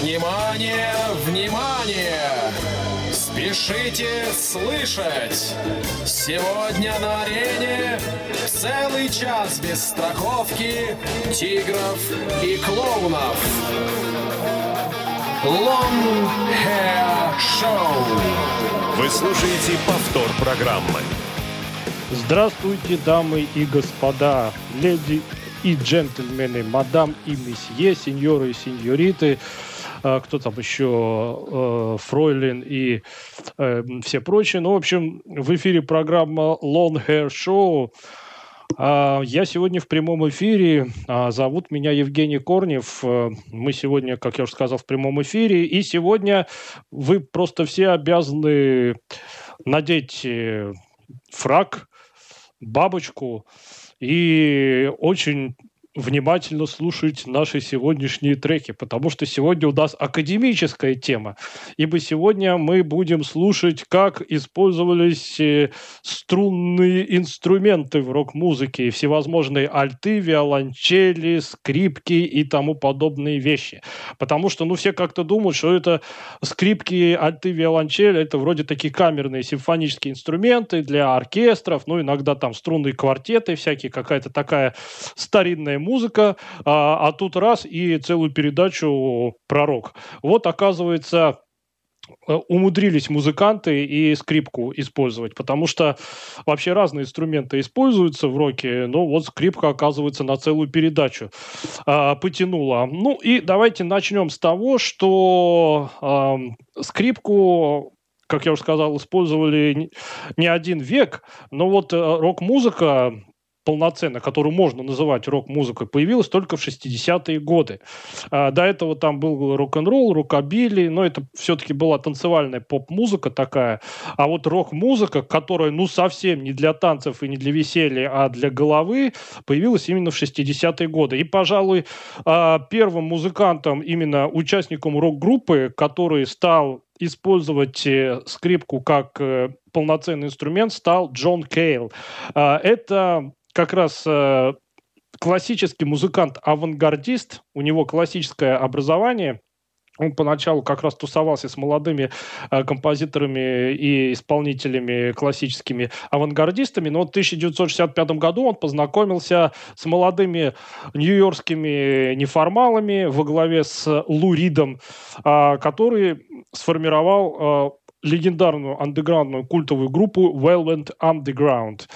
Внимание, внимание! Спешите слышать! Сегодня на арене целый час без страховки тигров и клоунов. Long Hair Show. Вы слушаете повтор программы. Здравствуйте, дамы и господа, леди и джентльмены, мадам и месье, сеньоры и сеньориты, э, кто там еще, э, Фройлин и э, все прочие. Ну, в общем, в эфире программа Long Hair Show. А, я сегодня в прямом эфире. А, зовут меня Евгений Корнев. Мы сегодня, как я уже сказал, в прямом эфире. И сегодня вы просто все обязаны надеть фраг, бабочку и очень внимательно слушать наши сегодняшние треки, потому что сегодня у нас академическая тема, ибо сегодня мы будем слушать, как использовались э, струнные инструменты в рок-музыке, всевозможные альты, виолончели, скрипки и тому подобные вещи. Потому что, ну, все как-то думают, что это скрипки, альты, виолончели, это вроде такие камерные симфонические инструменты для оркестров, ну, иногда там струнные квартеты всякие, какая-то такая старинная музыка, а, а тут раз и целую передачу пророк. Вот, оказывается, э, умудрились музыканты и скрипку использовать, потому что вообще разные инструменты используются в роке, но вот скрипка, оказывается, на целую передачу э, потянула. Ну и давайте начнем с того, что э, скрипку как я уже сказал, использовали не один век, но вот э, рок-музыка полноценно, которую можно называть рок-музыкой, появилась только в 60-е годы. А, до этого там был рок-н-ролл, рокобили, но это все-таки была танцевальная поп-музыка такая. А вот рок-музыка, которая ну совсем не для танцев и не для веселья, а для головы, появилась именно в 60-е годы. И, пожалуй, а, первым музыкантом, именно участником рок-группы, который стал использовать э, скрипку как э, полноценный инструмент, стал Джон Кейл. А, это как раз э, классический музыкант-авангардист, у него классическое образование, он поначалу как раз тусовался с молодыми э, композиторами и исполнителями классическими авангардистами, но в 1965 году он познакомился с молодыми нью-йоркскими неформалами во главе с Лу Ридом, э, который сформировал э, легендарную андеграундную культовую группу Velvet Underground.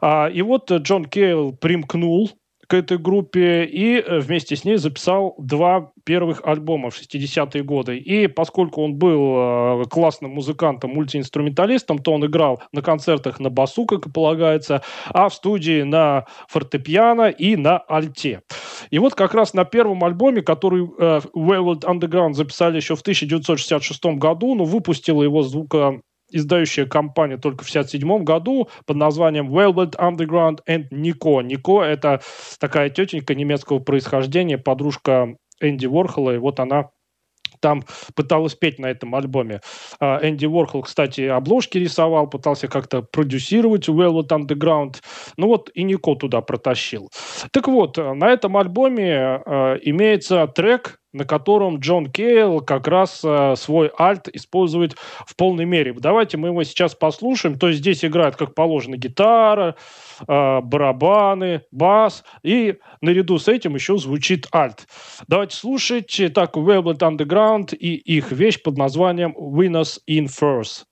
А, и вот Джон Кейл примкнул к этой группе и э, вместе с ней записал два первых альбома в 60-е годы. И поскольку он был э, классным музыкантом, мультиинструменталистом, то он играл на концертах на басу, как и полагается, а в студии на фортепиано и на альте. И вот как раз на первом альбоме, который э, Velvet Underground записали еще в 1966 году, но выпустила его звука издающая компания только в 1967 году под названием Velvet Underground and Nico. Нико – это такая тетенька немецкого происхождения, подружка Энди Ворхола, и вот она там пыталась петь на этом альбоме. А, Энди Уорхол, кстати, обложки рисовал, пытался как-то продюсировать Velvet Underground. Ну вот и Нико туда протащил. Так вот, на этом альбоме э, имеется трек на котором Джон Кейл как раз э, свой альт использует в полной мере. Давайте мы его сейчас послушаем. То есть здесь играет, как положено, гитара, э, барабаны, бас, и наряду с этим еще звучит альт. Давайте слушать так Velvet Underground и их вещь под названием Winners in First.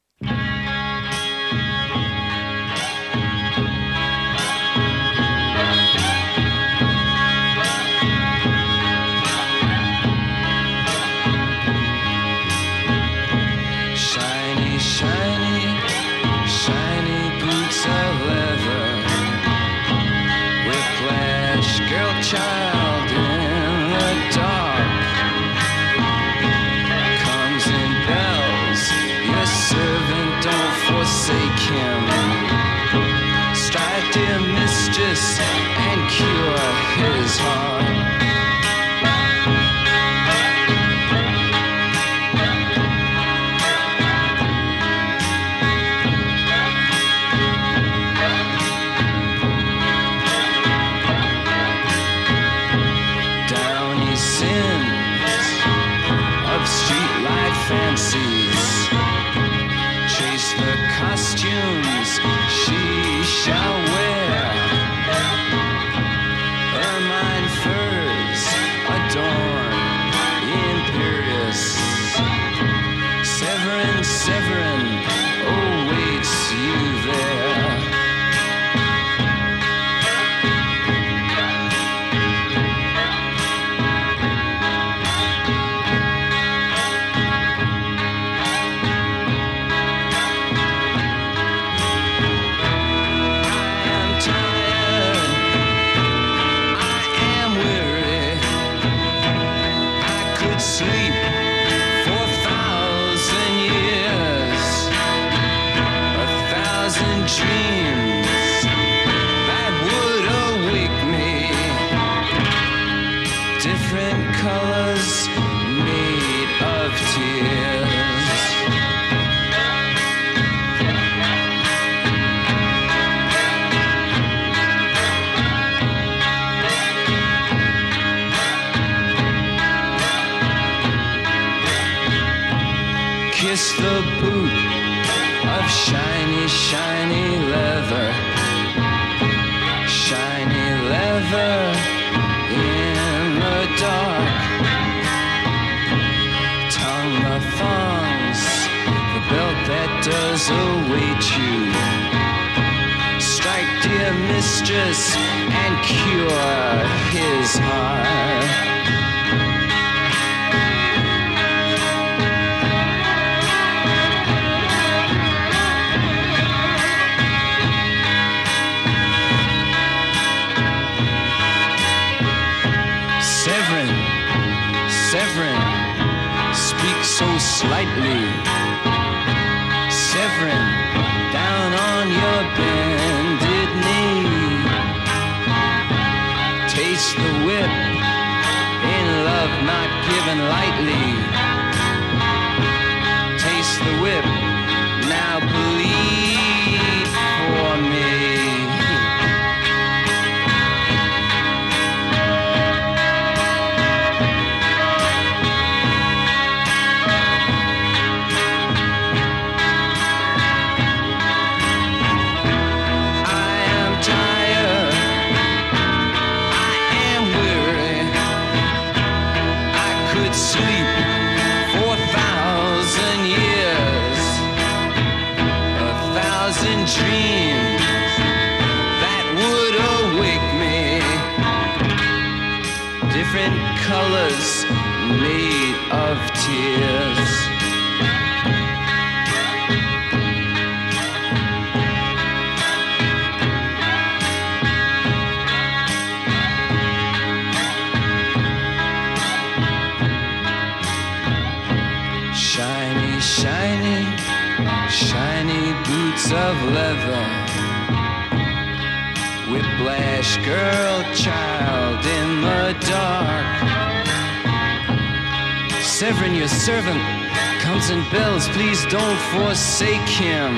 Forsake him.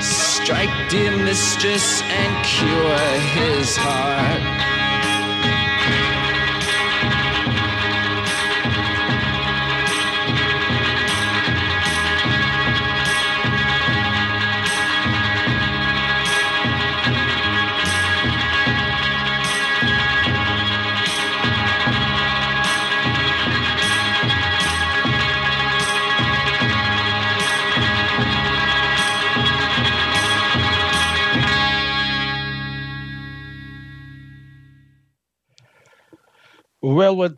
Strike, dear mistress, and cure his heart.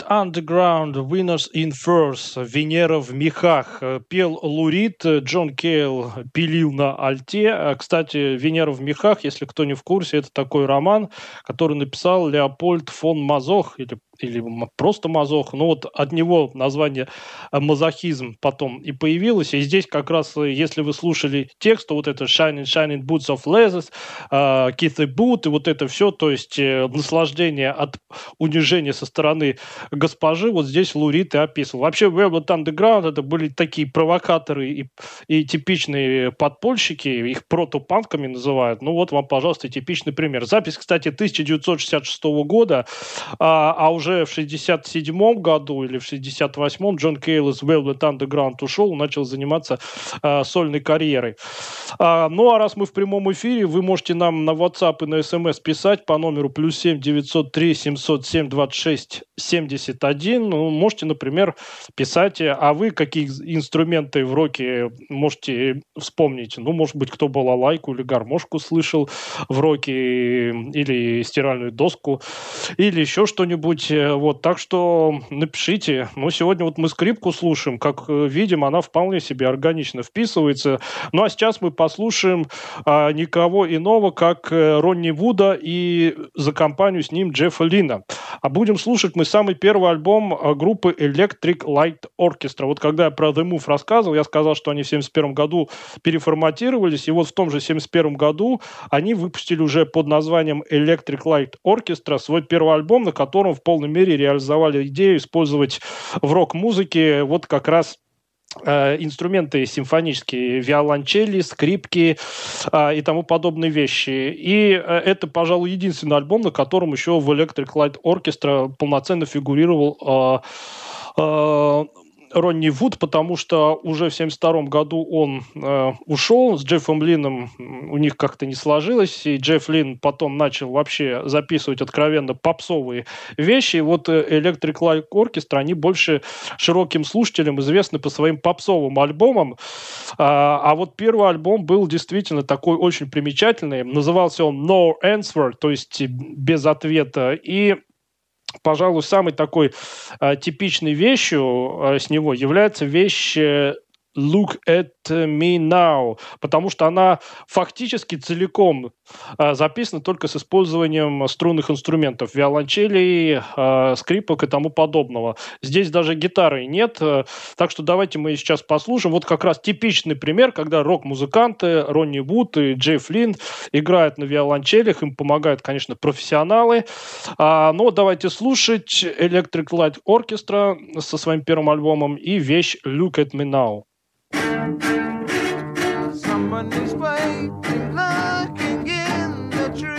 Underground, Winners in Furs, Венера в мехах. Пел Лурид, э, Джон Кейл пилил на альте. Кстати, Венера в мехах, если кто не в курсе, это такой роман, который написал Леопольд фон Мазох, или или просто мазох. Ну вот от него название э, мазохизм потом и появилось. И здесь как раз, э, если вы слушали текст, то вот это Shining, Shining Boots of Leathers, э, Keith the Boot и вот это все, то есть наслаждение от унижения со стороны госпожи, вот здесь Лурид и описывал. Вообще Velvet Underground это были такие провокаторы и, и типичные подпольщики, их протопанками называют. Ну вот вам, пожалуйста, типичный пример. Запись, кстати, 1966 года, а, а уже уже в 67 году или в 68-м Джон Кейл из Velvet Underground ушел, начал заниматься э, сольной карьерой. А, ну, а раз мы в прямом эфире, вы можете нам на WhatsApp и на SMS писать по номеру плюс 7 903 707 26 71. Ну, можете, например, писать, а вы какие инструменты в роке можете вспомнить? Ну, может быть, кто балалайку или гармошку слышал в роке, или стиральную доску, или еще что-нибудь. Вот, так что напишите. Ну, сегодня вот мы скрипку слушаем. Как видим, она вполне себе органично вписывается. Ну, а сейчас мы послушаем а, никого иного, как э, Ронни Вуда и за компанию с ним Джеффа Лина. А будем слушать мы самый первый альбом группы Electric Light Orchestra. Вот когда я про The Move рассказывал, я сказал, что они в 71 году переформатировались, и вот в том же 71 году они выпустили уже под названием Electric Light Orchestra свой первый альбом, на котором в полной мере реализовали идею использовать в рок-музыке вот как раз Э, инструменты симфонические, виолончели, скрипки э, и тому подобные вещи. И э, это, пожалуй, единственный альбом, на котором еще в Electric Light Orchestra полноценно фигурировал э, Ронни Вуд, потому что уже в 1972 году он э, ушел, с Джеффом Лином у них как-то не сложилось, и Джефф Лин потом начал вообще записывать откровенно попсовые вещи. И вот э, Electric Light Orchestra, они больше широким слушателям известны по своим попсовым альбомам. А, а вот первый альбом был действительно такой очень примечательный. Назывался он No Answer, то есть без ответа. И пожалуй, самой такой э, типичной вещью э, с него является вещь э, Look at Me Now, потому что она фактически целиком э, записана только с использованием струнных инструментов, виолончелей, э, скрипок и тому подобного. Здесь даже гитары нет, э, так что давайте мы сейчас послушаем. Вот как раз типичный пример, когда рок-музыканты Ронни Вуд и Джей Флинн играют на виолончелях, им помогают, конечно, профессионалы. А, но давайте слушать Electric Light Orchestra со своим первым альбомом и вещь Look at Me Now. Someone is waiting, lurking in the trees.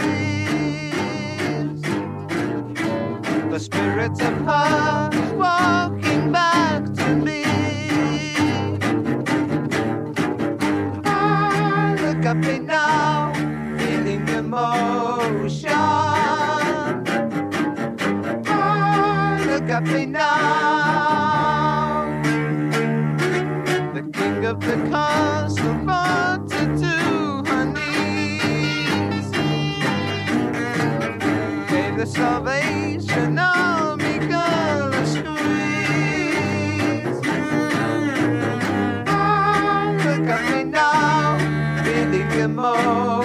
The spirits of is walking back to me. Ah, look at me now, feeling emotion. Ah, look at me now Of the cost of water to her knees. Gave the salvation of me girl a squeeze. Oh, look at me now, feeling more.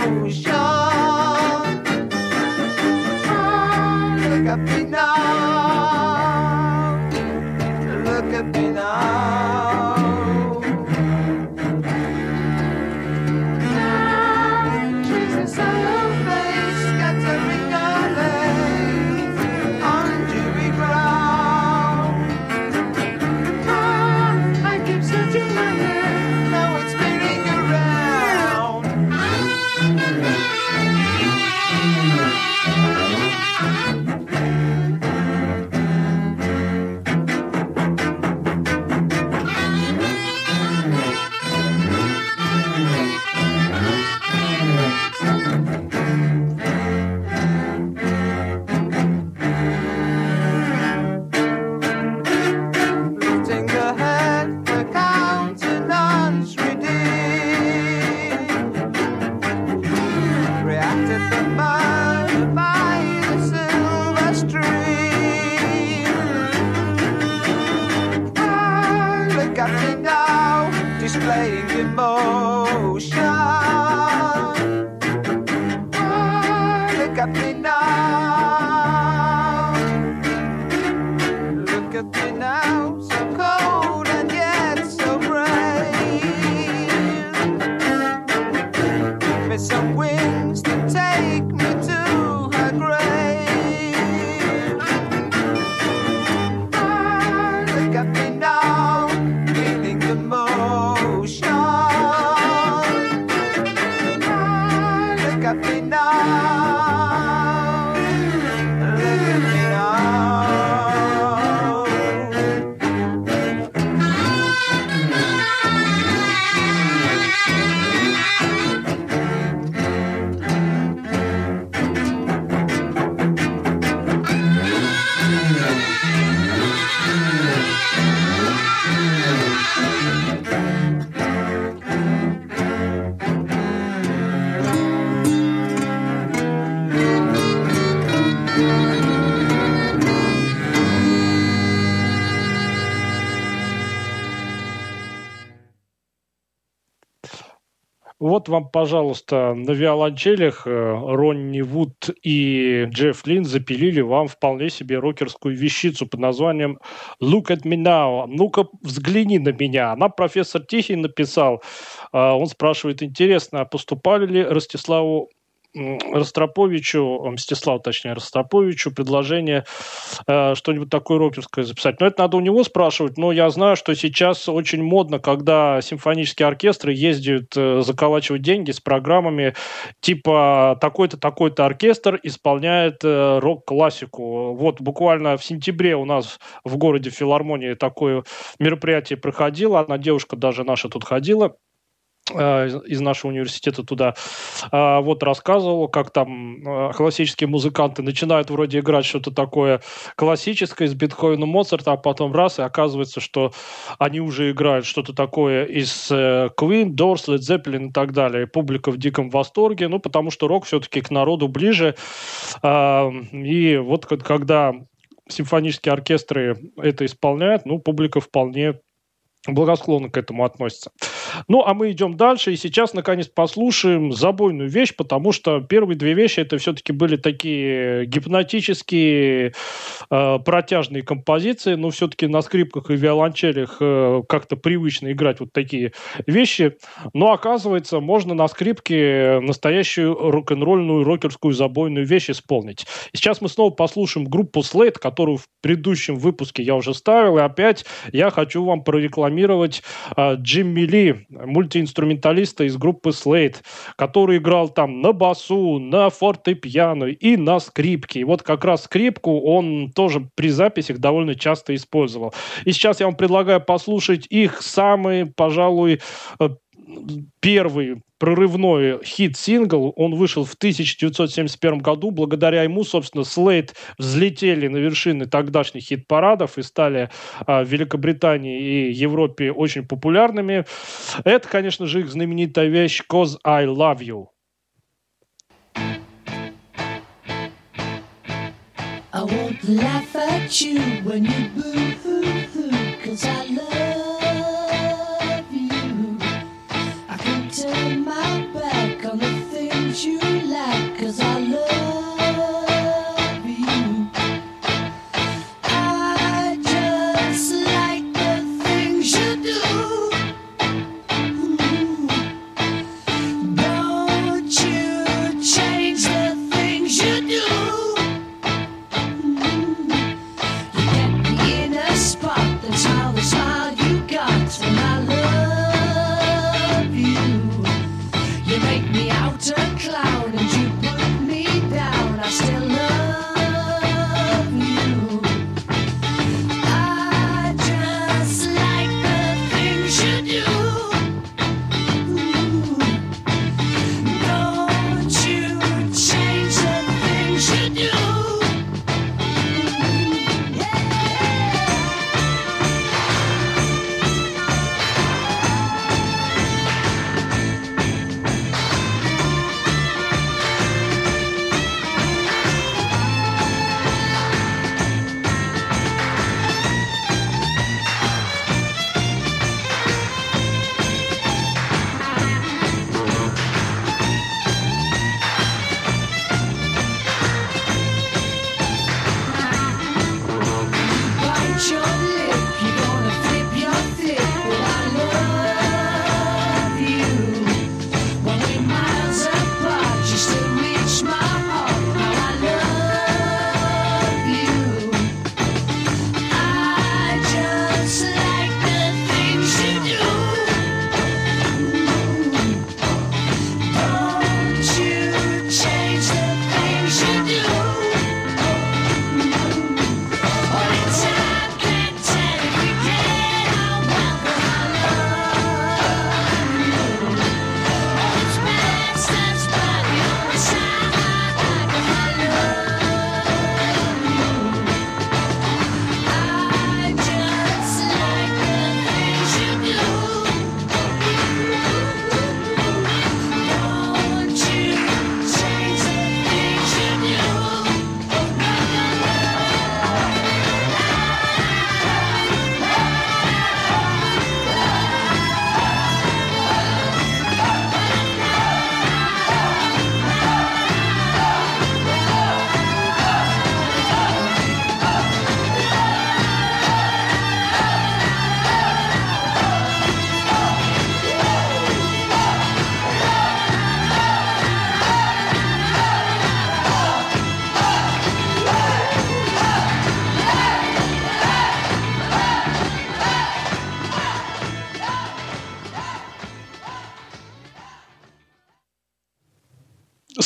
Вот вам, пожалуйста, на виолончелях э, Ронни Вуд и Джефф Лин запилили вам вполне себе рокерскую вещицу под названием «Look at me now». «Ну-ка, взгляни на меня». Она профессор Тихий написал. А, он спрашивает, интересно, поступали ли Ростиславу Ростроповичу, Мстиславу, точнее, Ростроповичу предложение э, что-нибудь такое рокерское записать. Но это надо у него спрашивать, но я знаю, что сейчас очень модно, когда симфонические оркестры ездят э, заколачивать деньги с программами типа такой-то, такой-то оркестр исполняет э, рок-классику. Вот буквально в сентябре у нас в городе филармонии такое мероприятие проходило, одна девушка даже наша тут ходила, Э, из нашего университета туда, а, вот рассказывал, как там э, классические музыканты начинают вроде играть что-то такое классическое из Бетховена, Моцарта, а потом раз, и оказывается, что они уже играют что-то такое из э, Queen, Doors, Led Zeppelin и так далее. Публика в диком восторге, ну, потому что рок все-таки к народу ближе. А, и вот когда симфонические оркестры это исполняют, ну, публика вполне благосклонно к этому относится. Ну, а мы идем дальше, и сейчас, наконец, послушаем забойную вещь, потому что первые две вещи это все-таки были такие гипнотические, э, протяжные композиции, но все-таки на скрипках и виолончелях э, как-то привычно играть вот такие вещи. Но, оказывается, можно на скрипке настоящую рок-н-ролльную, рокерскую забойную вещь исполнить. И сейчас мы снова послушаем группу Slate, которую в предыдущем выпуске я уже ставил, и опять я хочу вам прорекламировать э, Джимми Ли, мультиинструменталиста из группы Slate, который играл там на басу, на фортепиано и на скрипке. И вот как раз скрипку он тоже при записях довольно часто использовал. И сейчас я вам предлагаю послушать их самый, пожалуй, э, первый прорывной хит-сингл. Он вышел в 1971 году. Благодаря ему, собственно, Слейд взлетели на вершины тогдашних хит-парадов и стали а, в Великобритании и Европе очень популярными. Это, конечно же, их знаменитая вещь «Cause I Love You». I won't laugh at you when you boo-hoo-hoo, cause I love you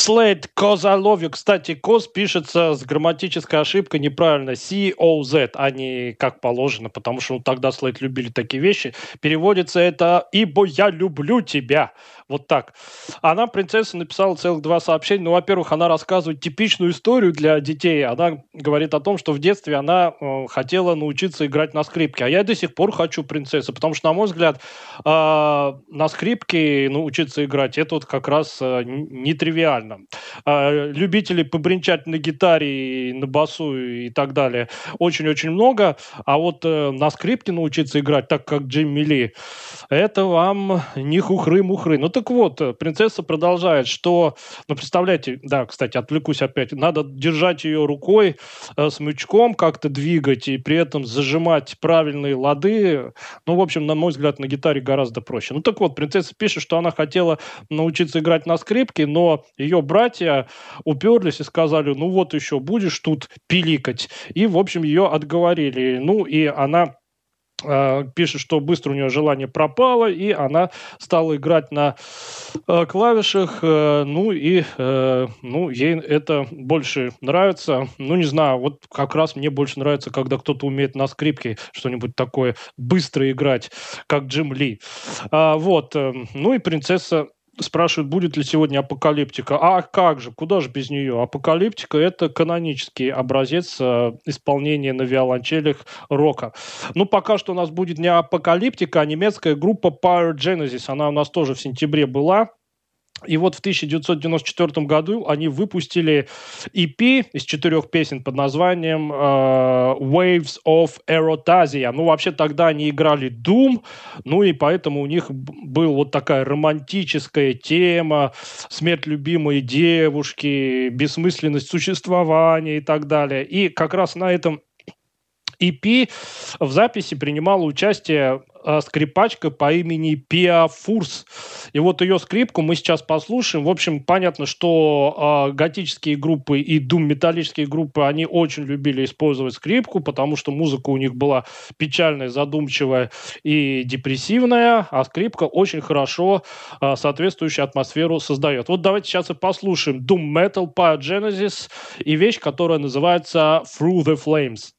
Love You. Кстати, Cause пишется с грамматической ошибкой неправильно. C-O-Z, а не как положено, потому что ну, тогда Slate любили такие вещи. Переводится это «Ибо я люблю тебя». Вот так. Она, принцесса, написала целых два сообщения. Ну, во-первых, она рассказывает типичную историю для детей. Она говорит о том, что в детстве она э, хотела научиться играть на скрипке. А я до сих пор хочу принцесса, потому что, на мой взгляд, э, на скрипке научиться играть, это вот как раз э, нетривиально. Э, любителей побренчать на гитаре, на басу и так далее очень-очень много. А вот э, на скрипке научиться играть, так как Джимми Ли, это вам не хухры-мухры. Ну, так вот, э, принцесса продолжает, что, ну, представляете, да, кстати, отвлекусь опять, надо держать ее рукой, э, смычком как-то двигать и при этом зажимать правильные лады. Ну, в общем, на мой взгляд, на гитаре гораздо проще. Ну, так вот, принцесса пишет, что она хотела научиться играть на скрипке, но ее братья уперлись и сказали, ну, вот еще будешь тут пиликать. И, в общем, ее отговорили. Ну, и она пишет, что быстро у нее желание пропало, и она стала играть на э, клавишах, э, ну и э, ну, ей это больше нравится. Ну, не знаю, вот как раз мне больше нравится, когда кто-то умеет на скрипке что-нибудь такое быстро играть, как Джим Ли. А, вот, э, ну и принцесса спрашивают, будет ли сегодня апокалиптика. А как же, куда же без нее? Апокалиптика – это канонический образец э, исполнения на виолончелях рока. Ну, пока что у нас будет не апокалиптика, а немецкая группа Pyrogenesis. Genesis. Она у нас тоже в сентябре была. И вот в 1994 году они выпустили EP из четырех песен под названием э, Waves of Erotasia. Ну, вообще тогда они играли Doom, ну и поэтому у них была вот такая романтическая тема, смерть любимой девушки, бессмысленность существования и так далее. И как раз на этом EP в записи принимала участие э, скрипачка по имени Пиа Фурс. И вот ее скрипку мы сейчас послушаем. В общем, понятно, что э, готические группы и дум-металлические группы, они очень любили использовать скрипку, потому что музыка у них была печальная, задумчивая и депрессивная, а скрипка очень хорошо э, соответствующую атмосферу создает. Вот давайте сейчас и послушаем Doom Metal Genesis и вещь, которая называется Through the Flames.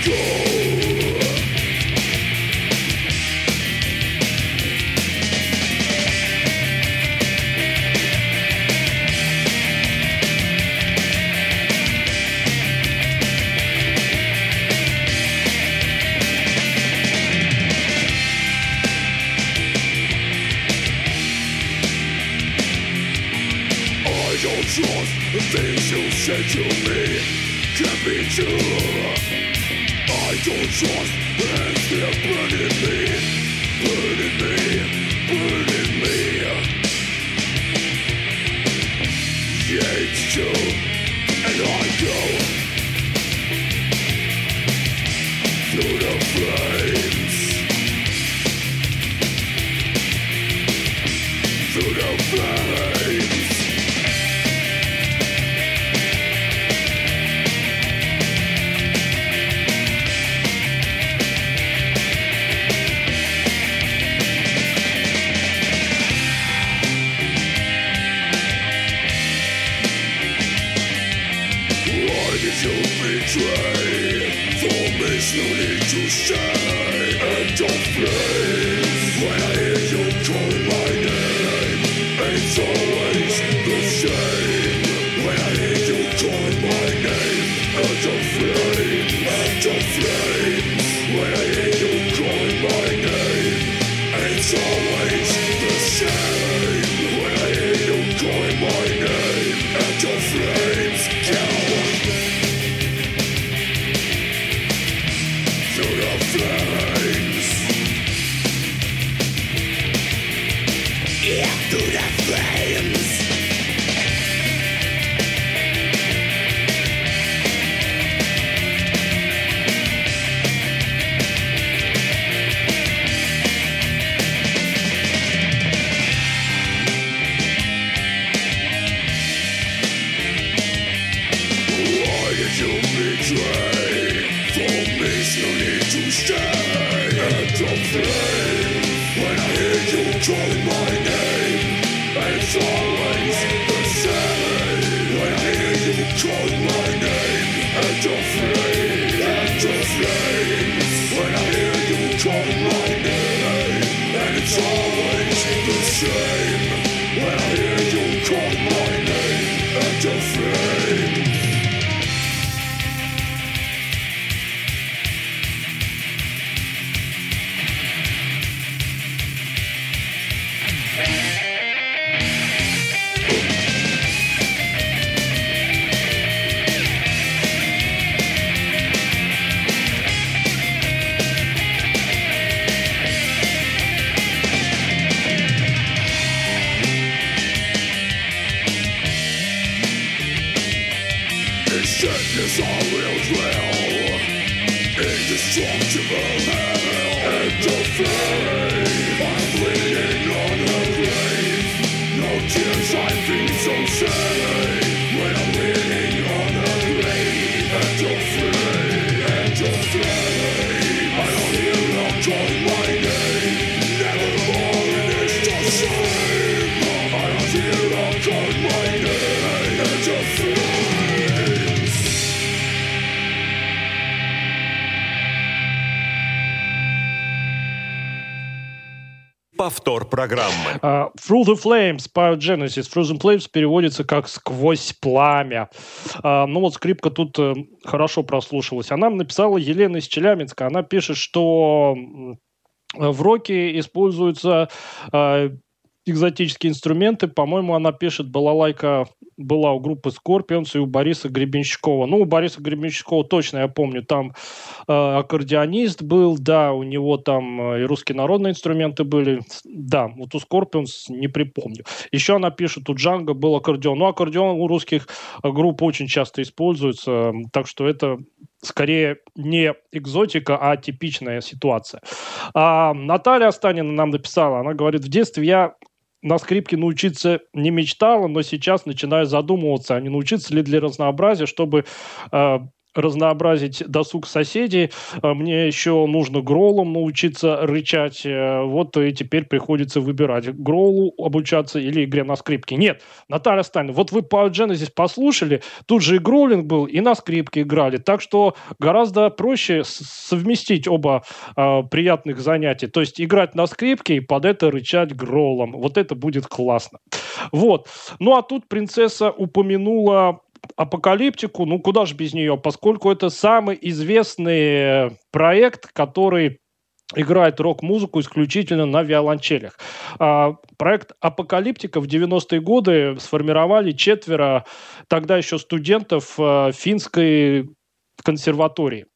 go. Повтор программы. Uh, Through the Flames, Genesis, Through Flames переводится как «сквозь пламя». Uh, ну вот скрипка тут uh, хорошо прослушалась. Она написала Елена из Челябинска. Она пишет, что в роке используются uh, экзотические инструменты. По-моему, она пишет, балалайка была у группы Scorpions и у Бориса Гребенщикова. Ну, у Бориса Гребенщикова точно, я помню, там э, аккордеонист был, да, у него там э, и русские народные инструменты были. Да, вот у Scorpions не припомню. Еще она пишет, у Джанга был аккордеон. Ну, аккордеон у русских групп очень часто используется, так что это скорее не экзотика, а типичная ситуация. А Наталья Останина нам написала, она говорит, в детстве я на скрипке научиться не мечтала, но сейчас начинаю задумываться, а не научиться ли для разнообразия, чтобы э, разнообразить досуг соседей. А мне еще нужно гролом научиться рычать. Э, вот и теперь приходится выбирать, гролу обучаться или игре на скрипке. Нет, Наталья Сталин, вот вы по Genesis послушали, тут же и гролинг был, и на скрипке играли. Так что гораздо проще совместить оба э, приятных занятия. То есть играть на скрипке и под это рычать гролом. Вот это будет классно. Вот. Ну а тут принцесса упомянула апокалиптику, ну куда же без нее, поскольку это самый известный проект, который играет рок-музыку исключительно на виолончелях. А, проект «Апокалиптика» в 90-е годы сформировали четверо тогда еще студентов а, финской консерватории.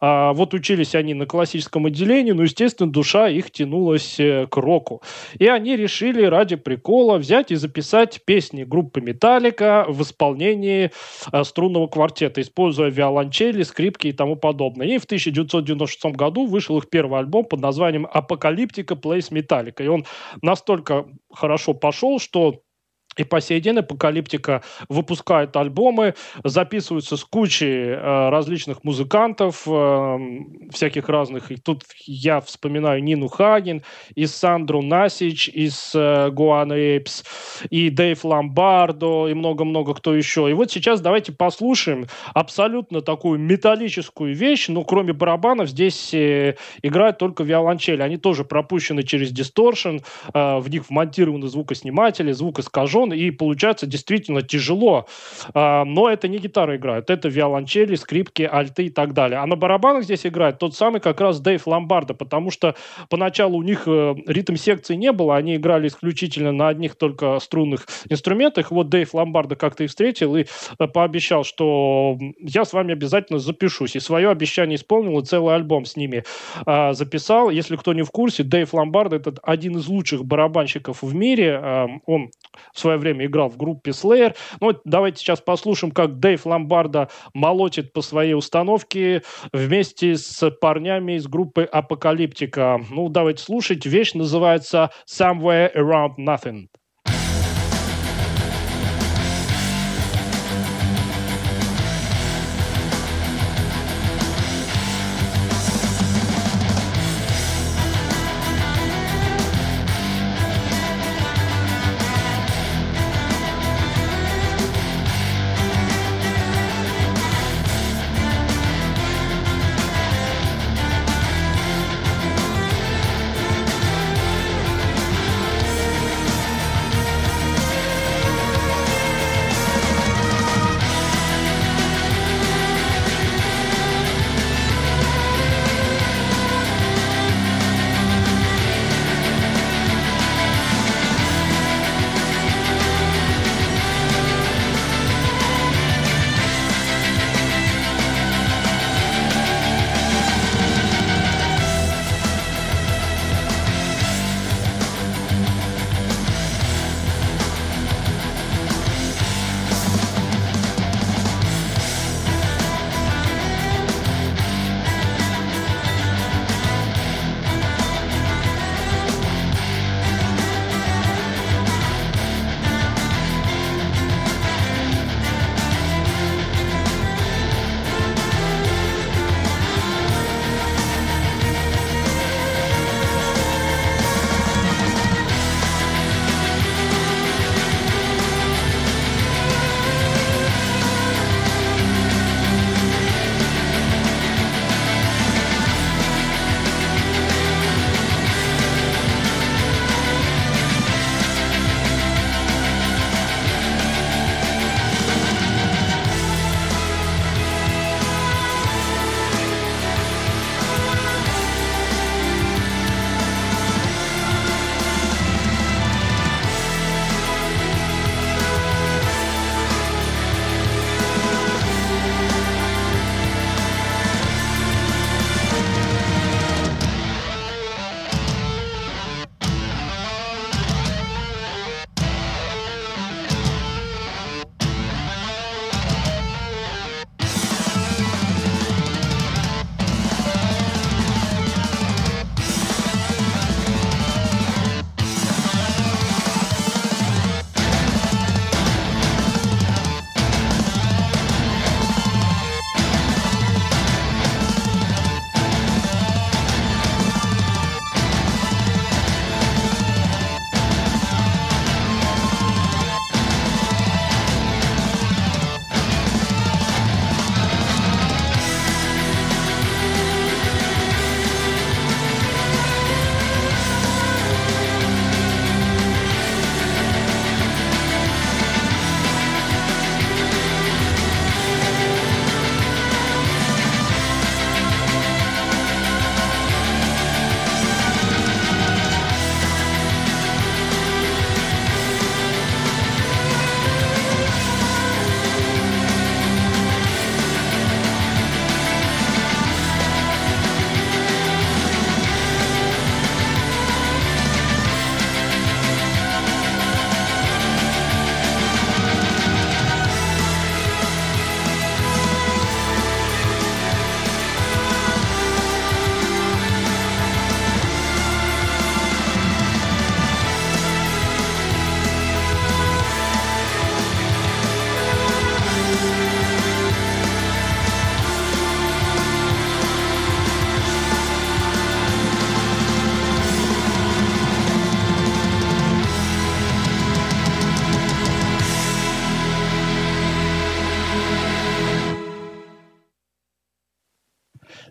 А, вот учились они на классическом отделении, но, естественно, душа их тянулась э, к року. И они решили ради прикола взять и записать песни группы «Металлика» в исполнении а, струнного квартета, используя виолончели, скрипки и тому подобное. И в 1996 году вышел их первый альбом под названием «Апокалиптика Plays Металлика». И он настолько хорошо пошел, что и по сей день Апокалиптика выпускает альбомы, записываются с кучей э, различных музыкантов, э, всяких разных. И тут я вспоминаю Нину Хаген, и Сандру Насич из э, Гуана Эйпс, и Дэйв Ламбардо, и много-много кто еще. И вот сейчас давайте послушаем абсолютно такую металлическую вещь, но кроме барабанов здесь э, играют только виолончели. Они тоже пропущены через дисторшн, э, в них вмонтированы звукосниматели, звук искажен, микрофон, и получается действительно тяжело. А, но это не гитара играет, это виолончели, скрипки, альты и так далее. А на барабанах здесь играет тот самый как раз Дэйв Ломбардо, потому что поначалу у них э, ритм секции не было, они играли исключительно на одних только струнных инструментах. Вот Дэйв Ломбардо как-то их встретил и э, пообещал, что я с вами обязательно запишусь. И свое обещание исполнил, и целый альбом с ними а, записал. Если кто не в курсе, Дэйв Ломбардо это один из лучших барабанщиков в мире. А, он в свое время играл в группе Slayer. Ну, давайте сейчас послушаем, как Дэйв Ломбардо молотит по своей установке вместе с парнями из группы Апокалиптика. Ну, давайте слушать. Вещь называется Somewhere Around Nothing.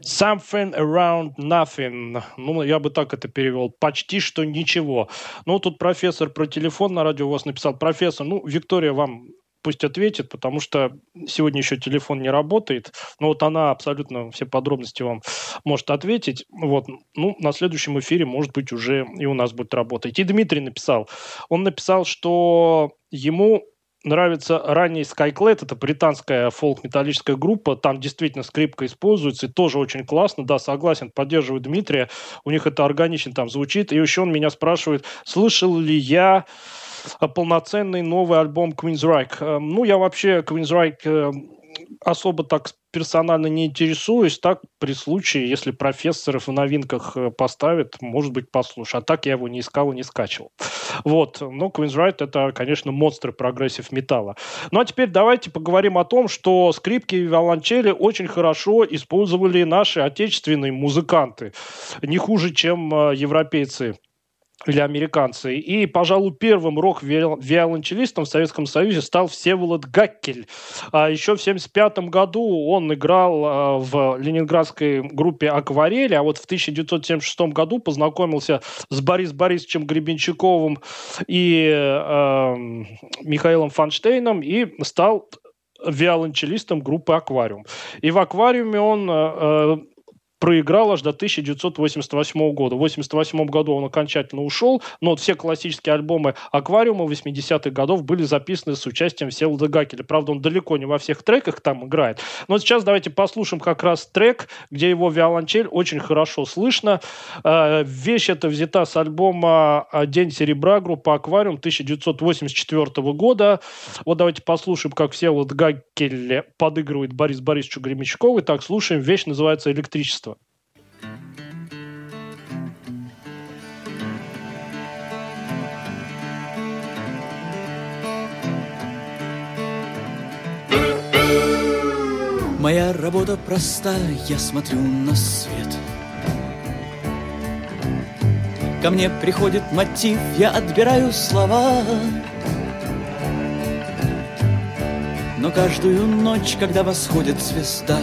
Something around nothing. Ну, я бы так это перевел. Почти что ничего. Ну, тут профессор про телефон на радио у вас написал. Профессор, ну, Виктория вам пусть ответит, потому что сегодня еще телефон не работает. Но вот она абсолютно все подробности вам может ответить. Вот. Ну, на следующем эфире, может быть, уже и у нас будет работать. И Дмитрий написал. Он написал, что ему нравится ранний Skyclad, это британская фолк-металлическая группа, там действительно скрипка используется, и тоже очень классно, да, согласен, поддерживаю Дмитрия, у них это органично там звучит, и еще он меня спрашивает, слышал ли я полноценный новый альбом Queensryche. Эм, ну, я вообще Queensryche эм, особо так персонально не интересуюсь. Так, при случае, если профессоров в новинках э, поставят, может быть, послушаю. А так я его не искал и не скачивал. Вот. Но Queensryche это, конечно, монстры прогрессив металла. Ну, а теперь давайте поговорим о том, что скрипки и виолончели очень хорошо использовали наши отечественные музыканты. Не хуже, чем э, европейцы или американцы. И, пожалуй, первым рок-виолончелистом в Советском Союзе стал Всеволод Гаккель. А еще в 1975 году он играл а, в ленинградской группе «Акварель», а вот в 1976 году познакомился с Борис Борисовичем Гребенщиковым и э, Михаилом Фанштейном и стал виолончелистом группы «Аквариум». И в «Аквариуме» он э, проиграл аж до 1988 года. В 1988 году он окончательно ушел, но вот все классические альбомы «Аквариума» 80-х годов были записаны с участием Всеволода Гакеля. Правда, он далеко не во всех треках там играет. Но сейчас давайте послушаем как раз трек, где его виолончель очень хорошо слышно. Э, вещь эта взята с альбома «День серебра» группы «Аквариум» 1984 года. Вот давайте послушаем, как Всеволод Гакель подыгрывает Борис Борисовичу Гремячкову. Так, слушаем. Вещь называется «Электричество». Моя работа проста, я смотрю на свет. Ко мне приходит мотив, я отбираю слова. Но каждую ночь, когда восходит звезда,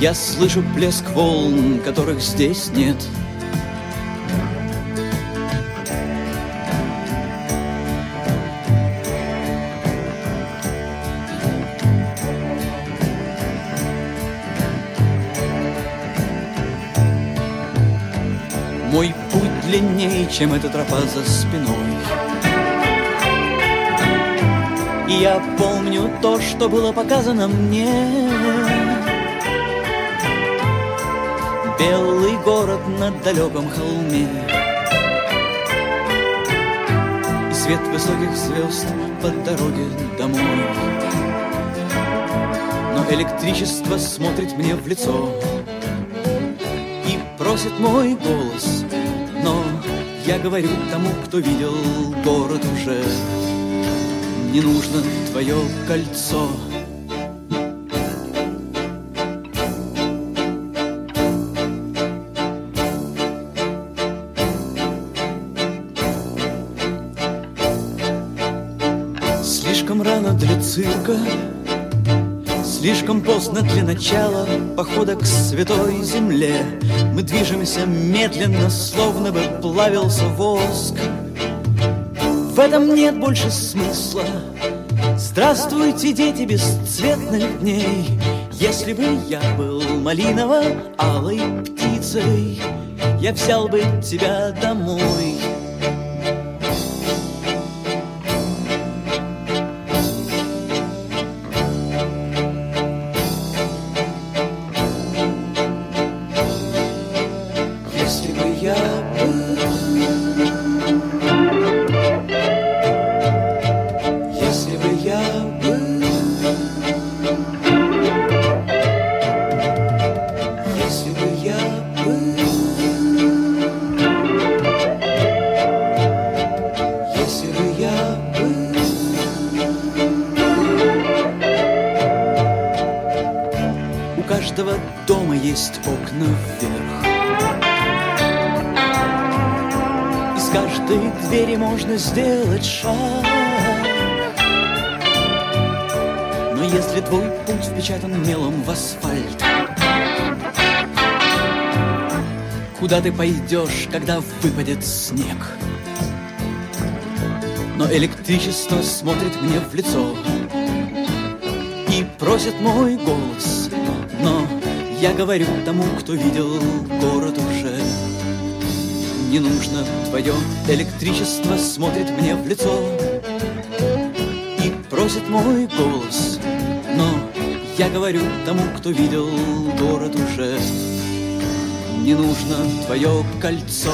Я слышу плеск волн, которых здесь нет — чем эта тропа за спиной. И я помню то, что было показано мне. Белый город на далеком холме. И свет высоких звезд под дороге домой. Но электричество смотрит мне в лицо И просит мой голос я говорю тому, кто видел город уже. Не нужно твое кольцо. Слишком рано для цирка Слишком поздно для начала похода к святой земле. Мы движемся медленно, словно бы плавился воск. В этом нет больше смысла. Здравствуйте, дети бесцветных дней. Если бы я был малиново-алой птицей Я взял бы тебя домой Куда ты пойдешь, когда выпадет снег? Но электричество смотрит мне в лицо И просит мой голос. Но я говорю тому, кто видел город уже. Не нужно твое электричество смотрит мне в лицо И просит мой голос. Но я говорю тому, кто видел город уже Не нужно твое кольцо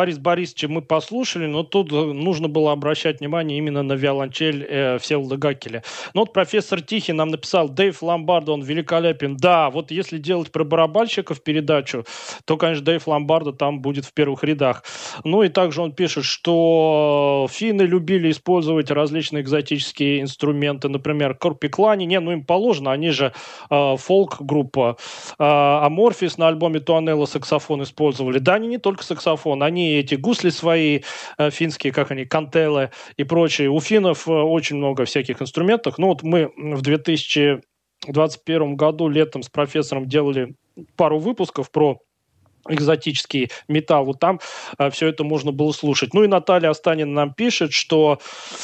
Борис Борисовича мы послушали, но тут э, нужно было обращать внимание именно на виолончель э, Всеволода Гакеля. Ну вот профессор Тихий нам написал, Дэйв Ломбардо, он великолепен. Да, вот если делать про барабанщиков передачу, то, конечно, Дэйв Ломбардо там будет в первых рядах. Ну и также он пишет, что финны любили использовать различные экзотические инструменты, например, корпиклани. Не, ну им положено, они же э, фолк-группа. Э, Аморфис на альбоме Туанелла саксофон использовали. Да, они не только саксофон, они эти гусли свои э, финские, как они, кантелы и прочие. У финнов э, очень много всяких инструментов. Ну вот мы в 2021 году летом с профессором делали пару выпусков про экзотический металл, вот там а, все это можно было слушать. Ну и Наталья Останина нам пишет, что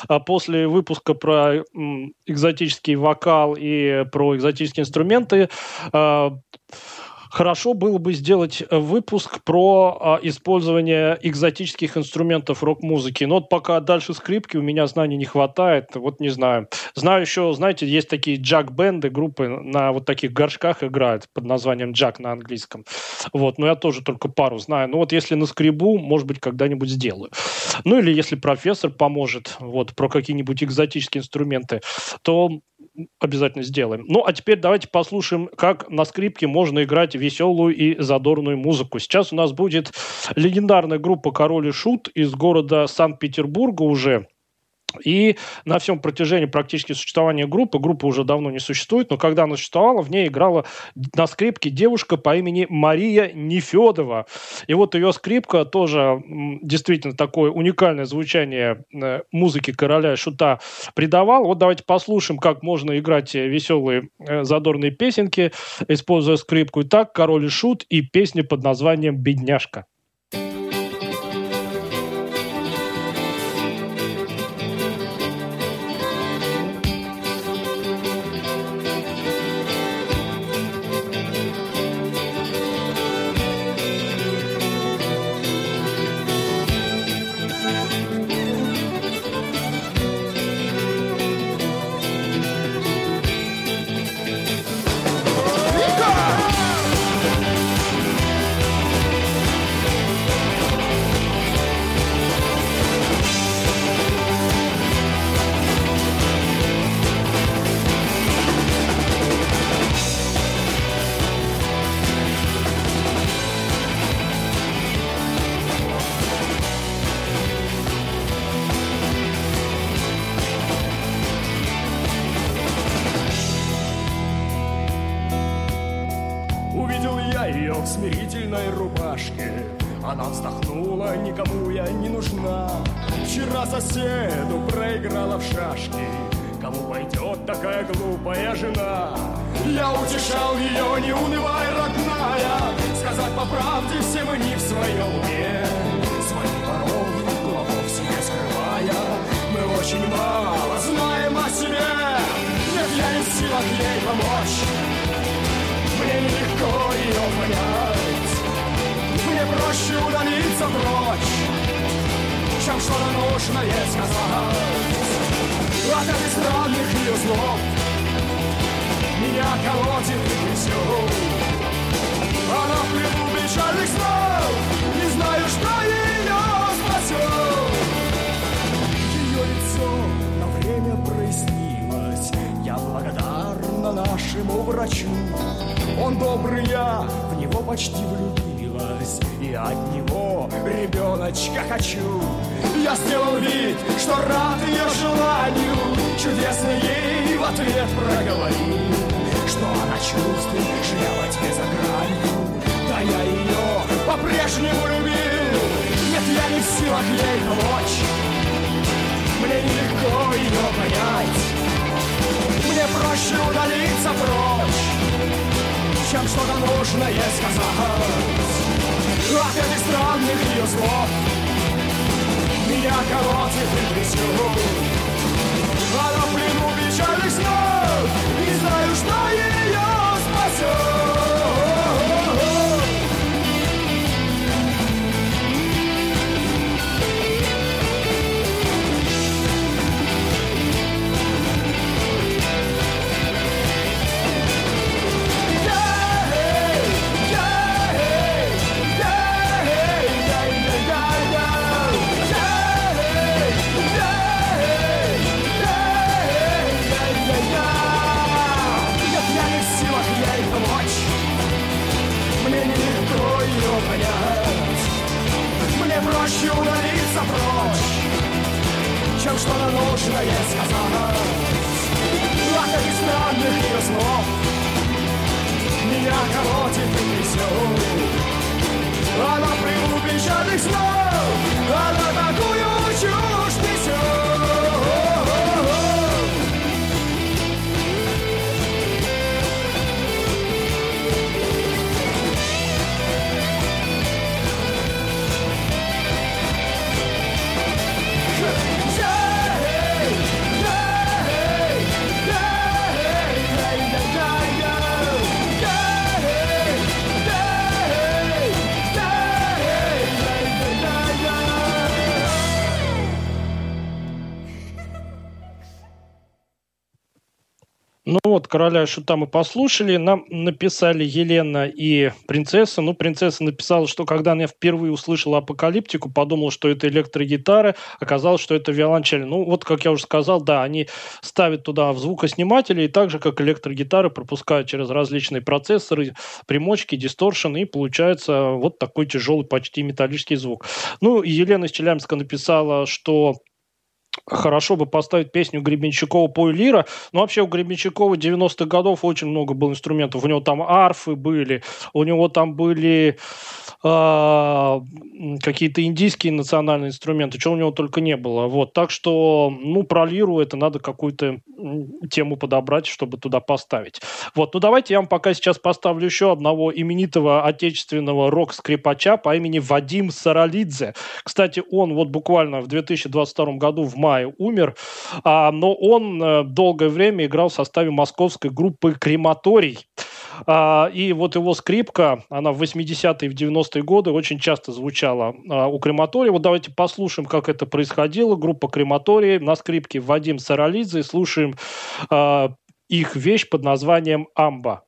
а, после выпуска про м, экзотический вокал и про экзотические инструменты а, хорошо было бы сделать э, выпуск про а, использование экзотических инструментов рок-музыки. Но вот пока дальше скрипки у меня знаний не хватает. Вот не знаю. Знаю еще, знаете, есть такие джак-бенды, группы на вот таких горшках играют под названием джак на английском. Вот, но я тоже только пару знаю. Ну вот если на скребу, может быть, когда-нибудь сделаю. Ну или если профессор поможет вот про какие-нибудь экзотические инструменты, то обязательно сделаем. Ну, а теперь давайте послушаем, как на скрипке можно играть веселую и задорную музыку. Сейчас у нас будет легендарная группа «Король и Шут» из города Санкт-Петербурга уже. И на всем протяжении практически существования группы, группа уже давно не существует, но когда она существовала, в ней играла на скрипке девушка по имени Мария Нефедова. И вот ее скрипка тоже действительно такое уникальное звучание э, музыки короля шута придавал. Вот давайте послушаем, как можно играть веселые э, задорные песенки, используя скрипку. Итак, король и шут и песня под названием «Бедняжка». Кому пойдет такая глупая жена? Я утешал ее, не унывай, родная. Сказать по правде, все мы не в своем уме. Свои пороги глубоко в себе скрывая. Мы очень мало знаем о себе. Нет, я не в силах ей помочь. Мне нелегко ее понять. Мне проще удалиться прочь Чем что-то нужное сказать вот от странных ее слов Меня колотит и трясет Она в плену печальных снов Не знаю, что ее спасет Ее лицо на время прояснилось Я благодарна нашему врачу. Он добрый, я в него почти влюбилась. И от него ребеночка хочу. Я сделал вид, что рад ее желанию. Чудесно ей в ответ проговорил Что она чувствует, живя во тьме за гранью. Да я ее по-прежнему любил. Нет, я не в силах ей помочь Мне нелегко ее понять. Мне проще удалиться прочь Чем что-то нужное сказать. От этих странных ее слов Меня колотит и трясет Она в плену печальных снов Не знаю, что ее спасет вот, короля шута мы послушали. Нам написали Елена и принцесса. Ну, принцесса написала, что когда она впервые услышала апокалиптику, подумала, что это электрогитара, оказалось, что это виолончель. Ну, вот, как я уже сказал, да, они ставят туда в звукосниматели, и так же, как электрогитары, пропускают через различные процессоры, примочки, дисторшены, и получается вот такой тяжелый, почти металлический звук. Ну, Елена из Челябинска написала, что хорошо бы поставить песню Гребенщикова «Пой лира». Но вообще у Гребенщикова 90-х годов очень много было инструментов. У него там арфы были, у него там были м, какие-то индийские национальные инструменты, чего у него только не было. Вот. Так что, ну, про лиру это надо какую-то тему подобрать, чтобы туда поставить. Вот. Ну, давайте я вам пока сейчас поставлю еще одного именитого отечественного рок-скрипача по имени Вадим Саралидзе. Кстати, он вот буквально в 2022 году в мае умер, а, но он э, долгое время играл в составе московской группы «Крематорий». А, и вот его скрипка, она в 80-е и в 90-е годы очень часто звучала а, у крематория. Вот давайте послушаем, как это происходило. Группа крематории на скрипке Вадим Саралидзе. Слушаем а, их вещь под названием «Амба».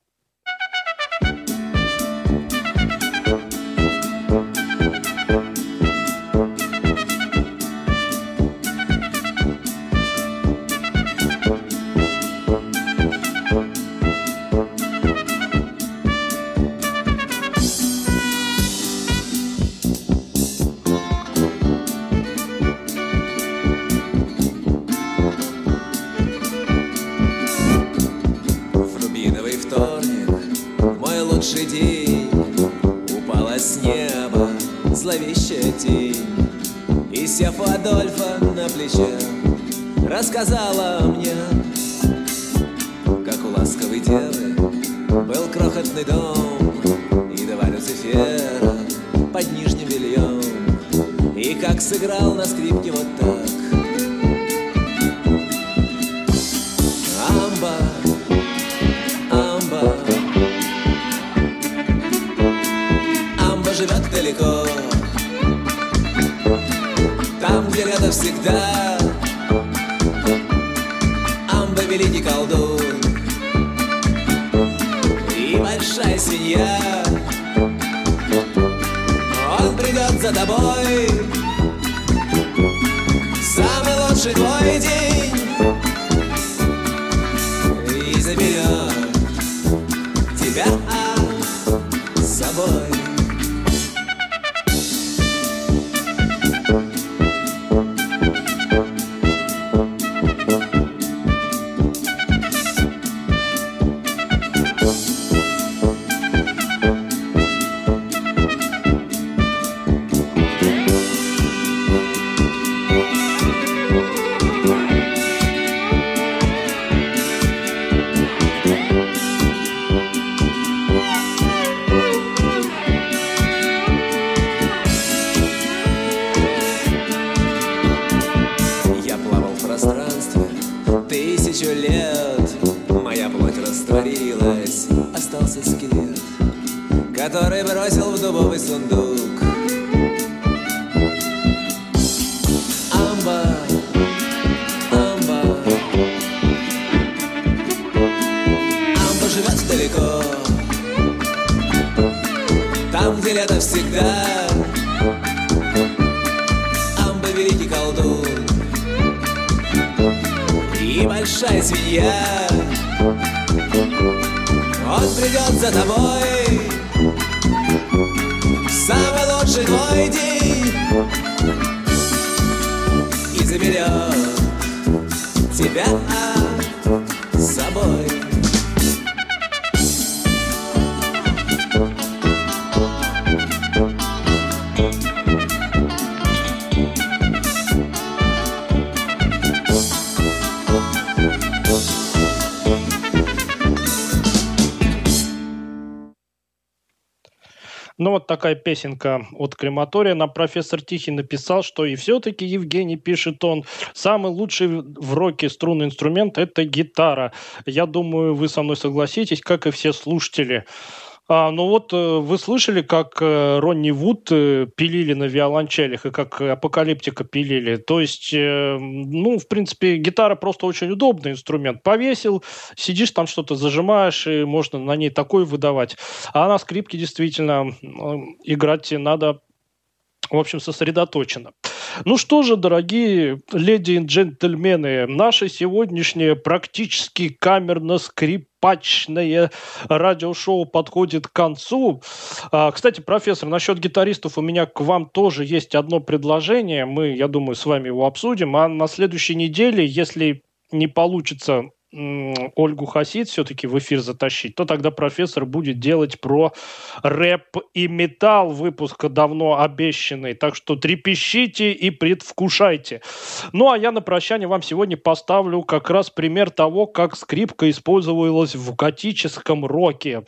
Рассказала мне Как у ласковой девы Был крохотный дом И два Люцифера Под нижним бельем. И как сыграл на скрипке вот так. Амба Амба. Амба живет далеко. Там, где лето всегда за тобой. Самый лучший твой день Ну, вот такая песенка от крематория. Нам профессор Тихий написал, что и все-таки, Евгений, пишет он, самый лучший в роке струнный инструмент – это гитара. Я думаю, вы со мной согласитесь, как и все слушатели. А, ну вот э, вы слышали, как э, Ронни Вуд э, пилили на виолончелях и как Апокалиптика пилили. То есть, ну, в принципе, гитара просто очень удобный инструмент. Повесил, сидишь там что-то зажимаешь, и можно на ней такой выдавать. А на скрипке действительно играть надо в общем, сосредоточено. Ну что же, дорогие леди и джентльмены, наше сегодняшнее практически камерно-скрипачное радиошоу подходит к концу. А, кстати, профессор, насчет гитаристов у меня к вам тоже есть одно предложение. Мы, я думаю, с вами его обсудим. А на следующей неделе, если не получится Ольгу Хасид все-таки в эфир затащить, то тогда профессор будет делать про рэп и металл выпуска давно обещанный. Так что трепещите и предвкушайте. Ну, а я на прощание вам сегодня поставлю как раз пример того, как скрипка использовалась в готическом роке.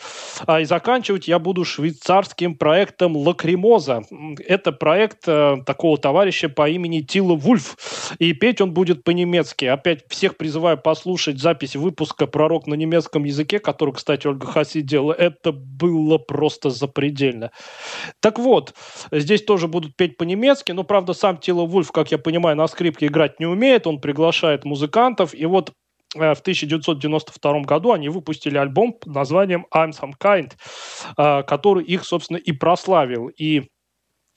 А и заканчивать я буду швейцарским проектом Лакримоза. Это проект э, такого товарища по имени Тило Вольфф. И петь он будет по-немецки. Опять всех призываю послушать запись выпуска «Пророк на немецком языке», который, кстати, Ольга Хаси делала. Это было просто запредельно. Так вот, здесь тоже будут петь по-немецки, но, правда, сам Тила Вульф, как я понимаю, на скрипке играть не умеет. Он приглашает музыкантов. И вот э, в 1992 году они выпустили альбом под названием I'm Some Kind, э, который их, собственно, и прославил. И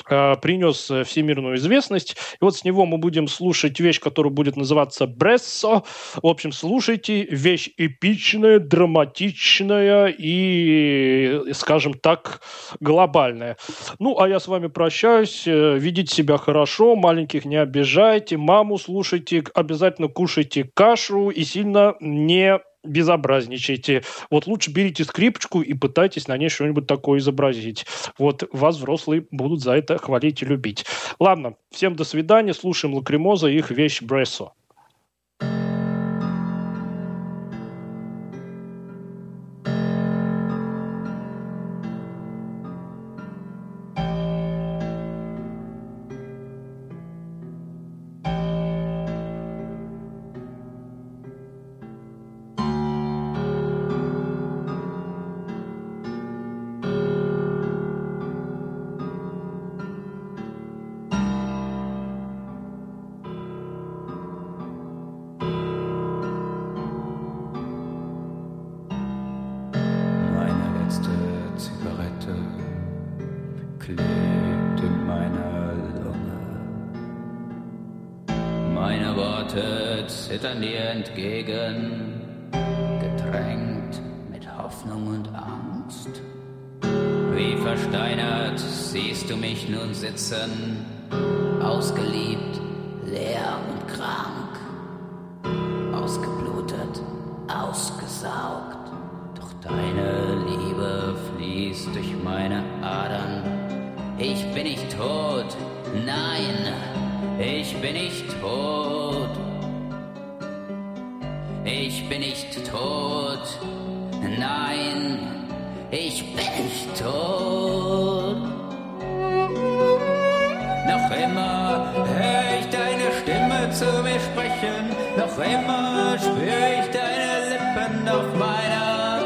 принес э, всемирную известность. И вот с него мы будем слушать вещь, которая будет называться «Брессо». В общем, слушайте, вещь эпичная, драматичная и, скажем так, глобальная. Ну, а я с вами прощаюсь. Э, Ведите себя хорошо, маленьких не обижайте, маму слушайте, обязательно кушайте кашу и сильно не безобразничайте. Вот лучше берите скрипочку и пытайтесь на ней что-нибудь такое изобразить. Вот вас взрослые будут за это хвалить и любить. Ладно, всем до свидания. Слушаем Лакримоза и их вещь Брессо. ich bin nicht tot. Nein, ich bin nicht tot. Noch immer höre ich deine Stimme zu mir sprechen, noch immer spüre ich deine Lippen auf meiner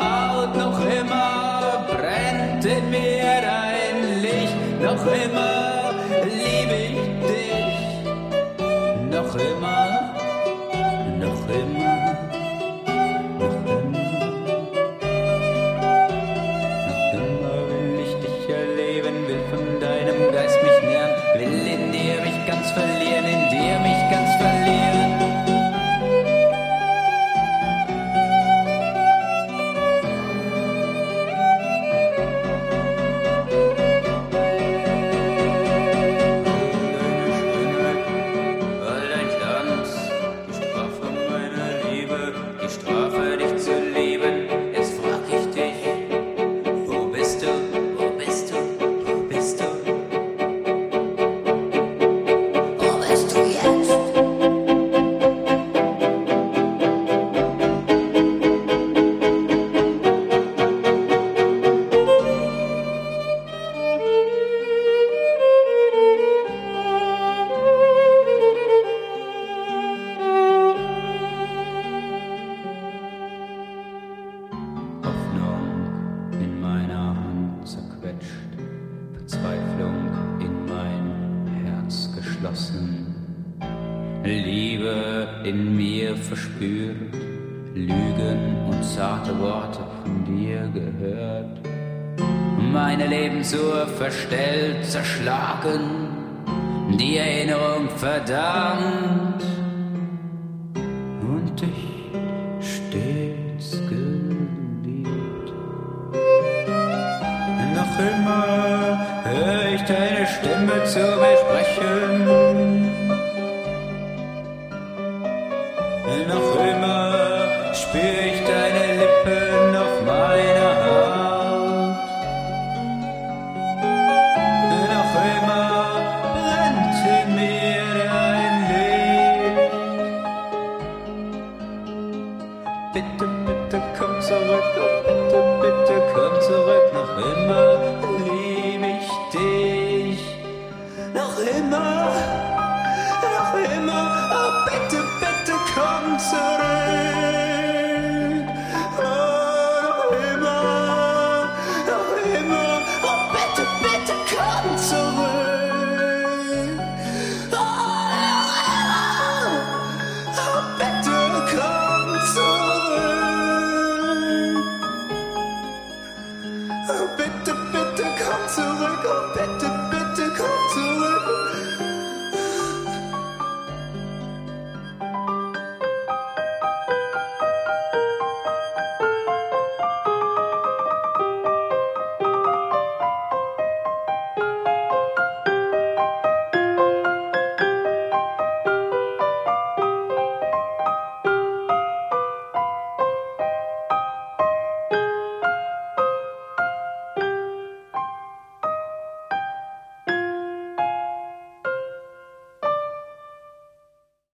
Haut, noch immer brennt in mir dein Licht, noch immer meine Lebensuhr verstellt, zerschlagen, die Erinnerung verdammt und ich stets geliebt. Noch immer höre ich deine Stimme zu mir sprechen.